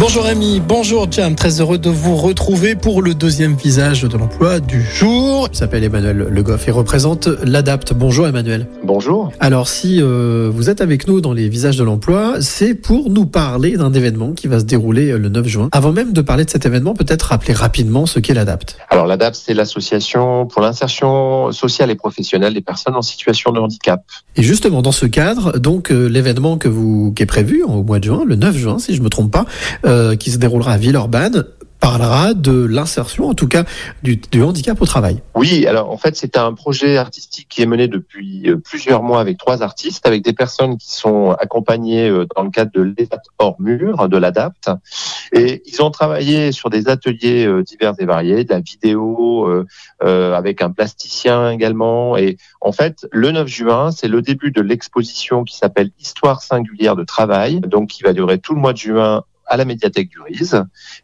Bonjour Ami, bonjour Jam, très heureux de vous retrouver pour le deuxième visage de l'emploi du jour. Il s'appelle Emmanuel Le Goff et représente l'ADAPT. Bonjour Emmanuel. Bonjour. Alors si euh, vous êtes avec nous dans les visages de l'emploi, c'est pour nous parler d'un événement qui va se dérouler euh, le 9 juin. Avant même de parler de cet événement, peut-être rappeler rapidement ce qu'est l'ADAPT. Alors l'ADAPT, c'est l'association pour l'insertion sociale et professionnelle des personnes en situation de handicap. Et justement dans ce cadre, donc euh, l'événement que vous qui est prévu au mois de juin, le 9 juin si je me trompe pas, euh, qui se déroulera à Villeurbanne, parlera de l'insertion, en tout cas du, du, handicap au travail. Oui, alors en fait c'est un projet artistique qui est mené depuis euh, plusieurs mois avec trois artistes, avec des personnes qui sont accompagnées euh, dans le cadre de l'ESAT hors mur, de l'ADAPT, et ils ont travaillé sur des ateliers euh, divers et variés, de la vidéo, euh, avec un plasticien également, et en fait le 9 juin c'est le début de l'exposition qui s'appelle Histoire singulière de travail, donc qui va durer tout le mois de juin à la médiathèque du RISE.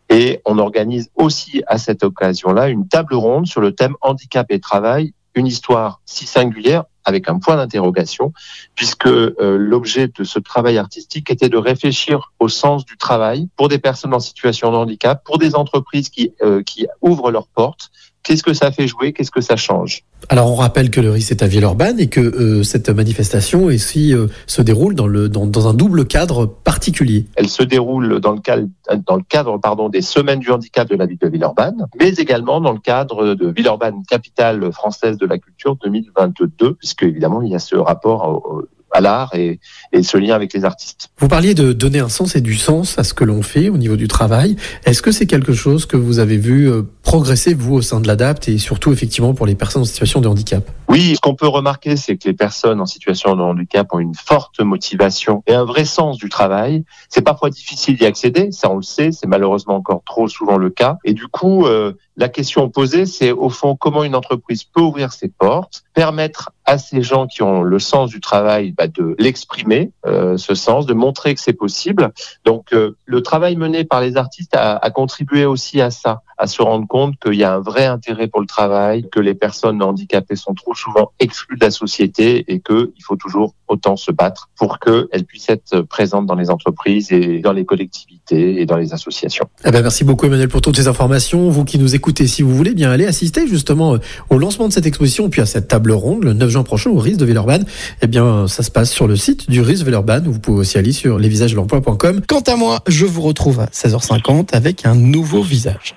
Et on organise aussi à cette occasion-là une table ronde sur le thème handicap et travail, une histoire si singulière avec un point d'interrogation, puisque euh, l'objet de ce travail artistique était de réfléchir au sens du travail pour des personnes en situation de handicap, pour des entreprises qui, euh, qui ouvrent leurs portes. Qu'est-ce que ça fait jouer? Qu'est-ce que ça change? Alors on rappelle que le RIS est à Villeurbanne et que euh, cette manifestation ici euh, se déroule dans, le, dans, dans, un double cadre particulier. Elle se déroule dans le cadre, dans le cadre pardon, des semaines du handicap de la ville de Villeurbanne, mais également dans le cadre de Villeurbanne, capitale française de la culture 2022, puisque évidemment il y a ce rapport à l'art et, et, ce lien avec les artistes. Vous parliez de donner un sens et du sens à ce que l'on fait au niveau du travail. Est-ce que c'est quelque chose que vous avez vu euh, progresser, vous, au sein de l'ADAPT et surtout, effectivement, pour les personnes en situation de handicap? Oui, ce qu'on peut remarquer, c'est que les personnes en situation de handicap ont une forte motivation et un vrai sens du travail. C'est parfois difficile d'y accéder, ça on le sait, c'est malheureusement encore trop souvent le cas. Et du coup, euh, la question posée, c'est au fond comment une entreprise peut ouvrir ses portes, permettre à ces gens qui ont le sens du travail bah, de l'exprimer, euh, ce sens, de montrer que c'est possible. Donc euh, le travail mené par les artistes a, a, contribué aussi à ça, à se rendre compte qu'il y a un vrai intérêt pour le travail, que les personnes handicapées sont trop souvent exclues de la société et qu'il faut toujours autant se battre pour qu'elles puissent être présentes dans les entreprises et dans les collectivités et dans les associations. Eh ben merci beaucoup Emmanuel pour toutes ces informations. Vous qui nous écoutez, si vous voulez bien aller assister justement au lancement de cette exposition puis à cette table ronde le 9 juin prochain au RIS de Villeurbanne, eh bien ça se passe sur le site du RIS Villeurbanne vous pouvez aussi aller sur lesvisagesdelemploi.com. Quant à moi, je vous retrouve à 16h50 avec un nouveau visage.